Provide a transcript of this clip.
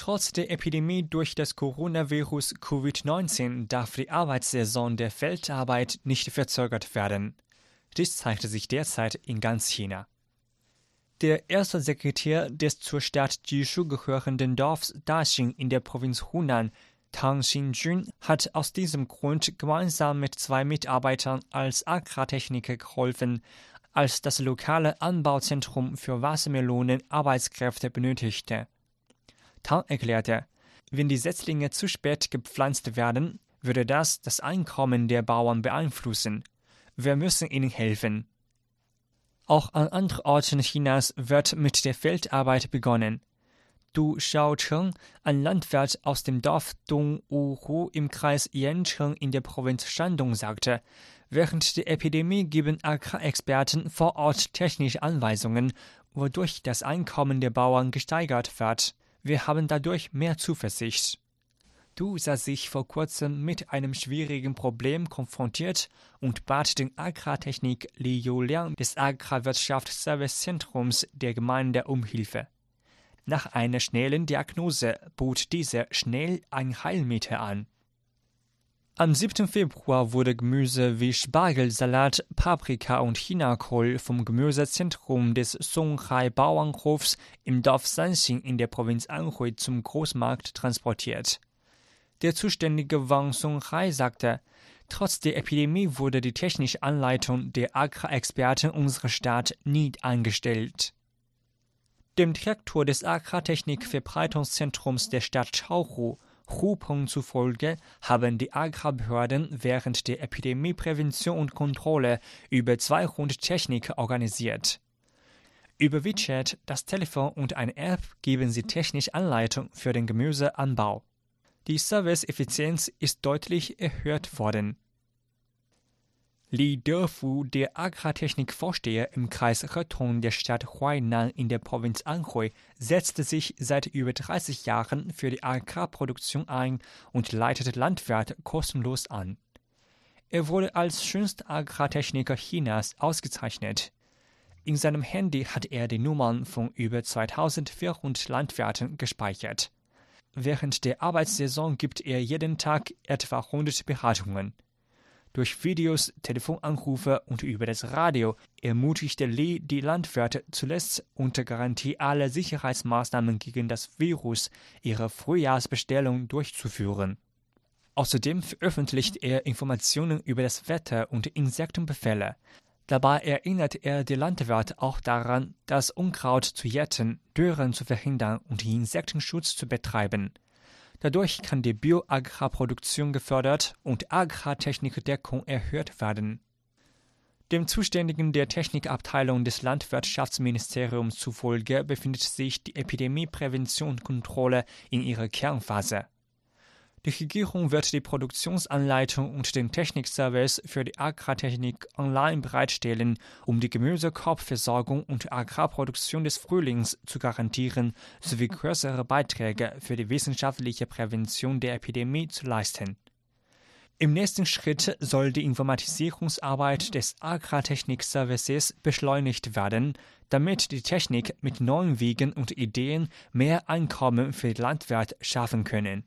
Trotz der Epidemie durch das Coronavirus Covid-19 darf die Arbeitssaison der Feldarbeit nicht verzögert werden. Dies zeigte sich derzeit in ganz China. Der erste Sekretär des zur Stadt Jishu gehörenden Dorfs Daxing in der Provinz Hunan, Tang Xinjun, hat aus diesem Grund gemeinsam mit zwei Mitarbeitern als Agrartechniker geholfen, als das lokale Anbauzentrum für Wassermelonen Arbeitskräfte benötigte. Tang erklärte, wenn die Setzlinge zu spät gepflanzt werden, würde das das Einkommen der Bauern beeinflussen. Wir müssen ihnen helfen. Auch an anderen Orten Chinas wird mit der Feldarbeit begonnen. Du Xiaocheng, ein Landwirt aus dem Dorf Dongwuhu im Kreis Yancheng in der Provinz Shandong, sagte, während der Epidemie geben Agrarexperten vor Ort technische Anweisungen, wodurch das Einkommen der Bauern gesteigert wird. Wir haben dadurch mehr Zuversicht. Du sah sich vor kurzem mit einem schwierigen Problem konfrontiert und bat den Agrartechnik Li Youliang des Agrarwirtschaftsservicezentrums der Gemeinde um Hilfe. Nach einer schnellen Diagnose bot dieser schnell ein Heilmittel an. Am 7. Februar wurde Gemüse wie Spargelsalat, Paprika und Chinakohl vom Gemüsezentrum des Songhai Bauernhofs im Dorf Sanxing in der Provinz Anhui zum Großmarkt transportiert. Der zuständige Wang Songhai sagte, trotz der Epidemie wurde die technische Anleitung der Agrarexperten unserer Stadt nie eingestellt. Dem Direktor des Agrartechnik-Verbreitungszentrums der Stadt Chaohu Hupeng zufolge haben die Agrarbehörden während der Epidemieprävention und Kontrolle über 200 Techniker organisiert. Über WeChat, das Telefon und eine App geben sie technische Anleitung für den Gemüseanbau. Die Serviceeffizienz ist deutlich erhöht worden. Li Defu, der Agrartechnikvorsteher im Kreis Hetung der Stadt Huainan in der Provinz Anhui, setzte sich seit über 30 Jahren für die Agrarproduktion ein und leitete Landwirte kostenlos an. Er wurde als schönster Agrartechniker Chinas ausgezeichnet. In seinem Handy hat er die Nummern von über 2400 Landwirten gespeichert. Während der Arbeitssaison gibt er jeden Tag etwa 100 Beratungen. Durch Videos, Telefonanrufe und über das Radio ermutigte Lee die Landwirte zuletzt unter Garantie aller Sicherheitsmaßnahmen gegen das Virus ihre Frühjahrsbestellung durchzuführen. Außerdem veröffentlicht er Informationen über das Wetter und Insektenbefälle. Dabei erinnert er die Landwirte auch daran, das Unkraut zu jäten, Dürren zu verhindern und Insektenschutz zu betreiben. Dadurch kann die Bioagrarproduktion gefördert und Agrartechnikdeckung erhöht werden. Dem Zuständigen der Technikabteilung des Landwirtschaftsministeriums zufolge befindet sich die Epidemieprävention und Kontrolle in ihrer Kernphase. Die Regierung wird die Produktionsanleitung und den Technikservice für die Agrartechnik online bereitstellen, um die Gemüsekorbversorgung und Agrarproduktion des Frühlings zu garantieren sowie größere Beiträge für die wissenschaftliche Prävention der Epidemie zu leisten. Im nächsten Schritt soll die Informatisierungsarbeit des Agrartechnik-Services beschleunigt werden, damit die Technik mit neuen Wegen und Ideen mehr Einkommen für die Landwirte schaffen können.